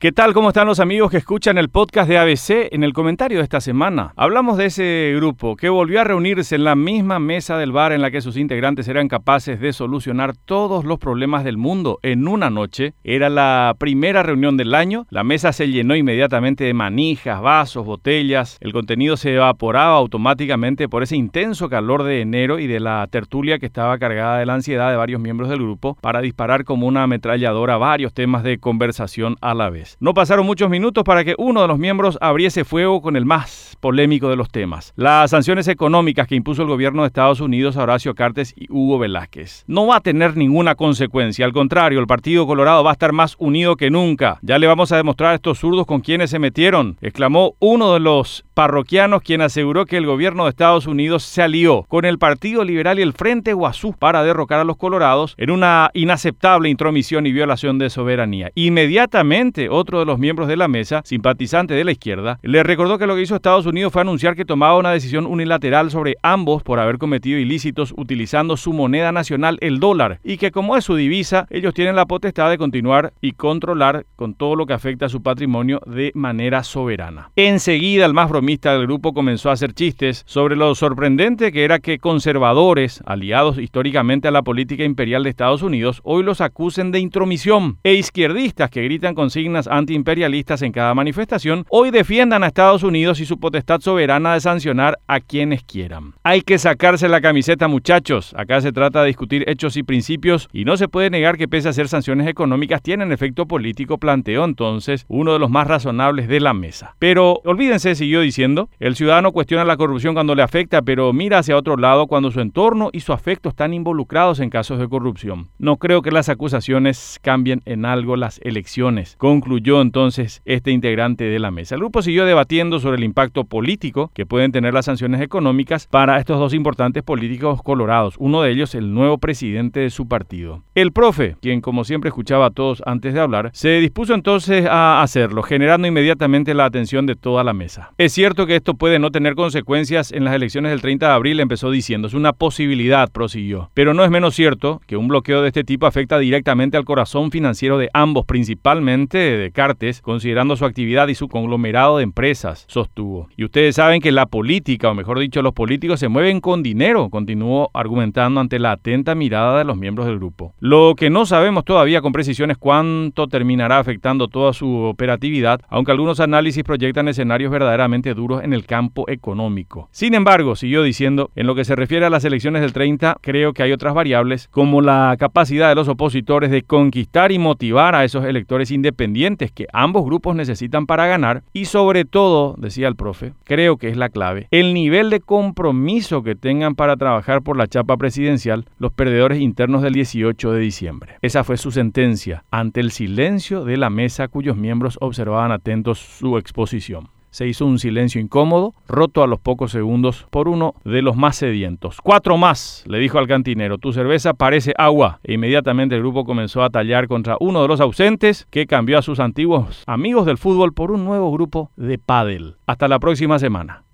¿Qué tal? ¿Cómo están los amigos que escuchan el podcast de ABC? En el comentario de esta semana hablamos de ese grupo que volvió a reunirse en la misma mesa del bar en la que sus integrantes eran capaces de solucionar todos los problemas del mundo en una noche. Era la primera reunión del año, la mesa se llenó inmediatamente de manijas, vasos, botellas, el contenido se evaporaba automáticamente por ese intenso calor de enero y de la tertulia que estaba cargada de la ansiedad de varios miembros del grupo para disparar como una ametralladora varios temas de conversación a la vez. No pasaron muchos minutos para que uno de los miembros abriese fuego con el más polémico de los temas, las sanciones económicas que impuso el gobierno de Estados Unidos a Horacio Cartes y Hugo Velázquez. No va a tener ninguna consecuencia, al contrario, el Partido Colorado va a estar más unido que nunca. Ya le vamos a demostrar a estos zurdos con quienes se metieron, exclamó uno de los parroquianos quien aseguró que el gobierno de Estados Unidos se alió con el Partido Liberal y el Frente Guazú para derrocar a los colorados en una inaceptable intromisión y violación de soberanía. Inmediatamente, otro de los miembros de la mesa, simpatizante de la izquierda, le recordó que lo que hizo Estados Unidos fue anunciar que tomaba una decisión unilateral sobre ambos por haber cometido ilícitos utilizando su moneda nacional, el dólar, y que como es su divisa, ellos tienen la potestad de continuar y controlar con todo lo que afecta a su patrimonio de manera soberana. Enseguida, el más bromista del grupo comenzó a hacer chistes sobre lo sorprendente que era que conservadores, aliados históricamente a la política imperial de Estados Unidos, hoy los acusen de intromisión, e izquierdistas que gritan consignas antiimperialistas en cada manifestación, hoy defiendan a Estados Unidos y su potestad soberana de sancionar a quienes quieran. Hay que sacarse la camiseta muchachos, acá se trata de discutir hechos y principios y no se puede negar que pese a ser sanciones económicas tienen efecto político, planteó entonces uno de los más razonables de la mesa. Pero olvídense, siguió diciendo, el ciudadano cuestiona la corrupción cuando le afecta, pero mira hacia otro lado cuando su entorno y su afecto están involucrados en casos de corrupción. No creo que las acusaciones cambien en algo las elecciones, concluyó entonces este integrante de la mesa. El grupo siguió debatiendo sobre el impacto político que pueden tener las sanciones económicas para estos dos importantes políticos colorados, uno de ellos el nuevo presidente de su partido. El profe, quien como siempre escuchaba a todos antes de hablar, se dispuso entonces a hacerlo, generando inmediatamente la atención de toda la mesa. Es cierto que esto puede no tener consecuencias en las elecciones del 30 de abril, empezó diciendo, es una posibilidad, prosiguió. Pero no es menos cierto que un bloqueo de este tipo afecta directamente al corazón financiero de ambos, principalmente de Cartes, considerando su actividad y su conglomerado de empresas, sostuvo. Y ustedes saben que la política, o mejor dicho, los políticos se mueven con dinero, continuó argumentando ante la atenta mirada de los miembros del grupo. Lo que no sabemos todavía con precisión es cuánto terminará afectando toda su operatividad, aunque algunos análisis proyectan escenarios verdaderamente duros en el campo económico. Sin embargo, siguió diciendo, en lo que se refiere a las elecciones del 30, creo que hay otras variables, como la capacidad de los opositores de conquistar y motivar a esos electores independientes que ambos grupos necesitan para ganar y sobre todo, decía el profe, creo que es la clave, el nivel de compromiso que tengan para trabajar por la chapa presidencial los perdedores internos del 18 de diciembre. Esa fue su sentencia ante el silencio de la mesa cuyos miembros observaban atentos su exposición. Se hizo un silencio incómodo, roto a los pocos segundos por uno de los más sedientos. Cuatro más, le dijo al cantinero, tu cerveza parece agua. E inmediatamente el grupo comenzó a tallar contra uno de los ausentes que cambió a sus antiguos amigos del fútbol por un nuevo grupo de pádel. Hasta la próxima semana.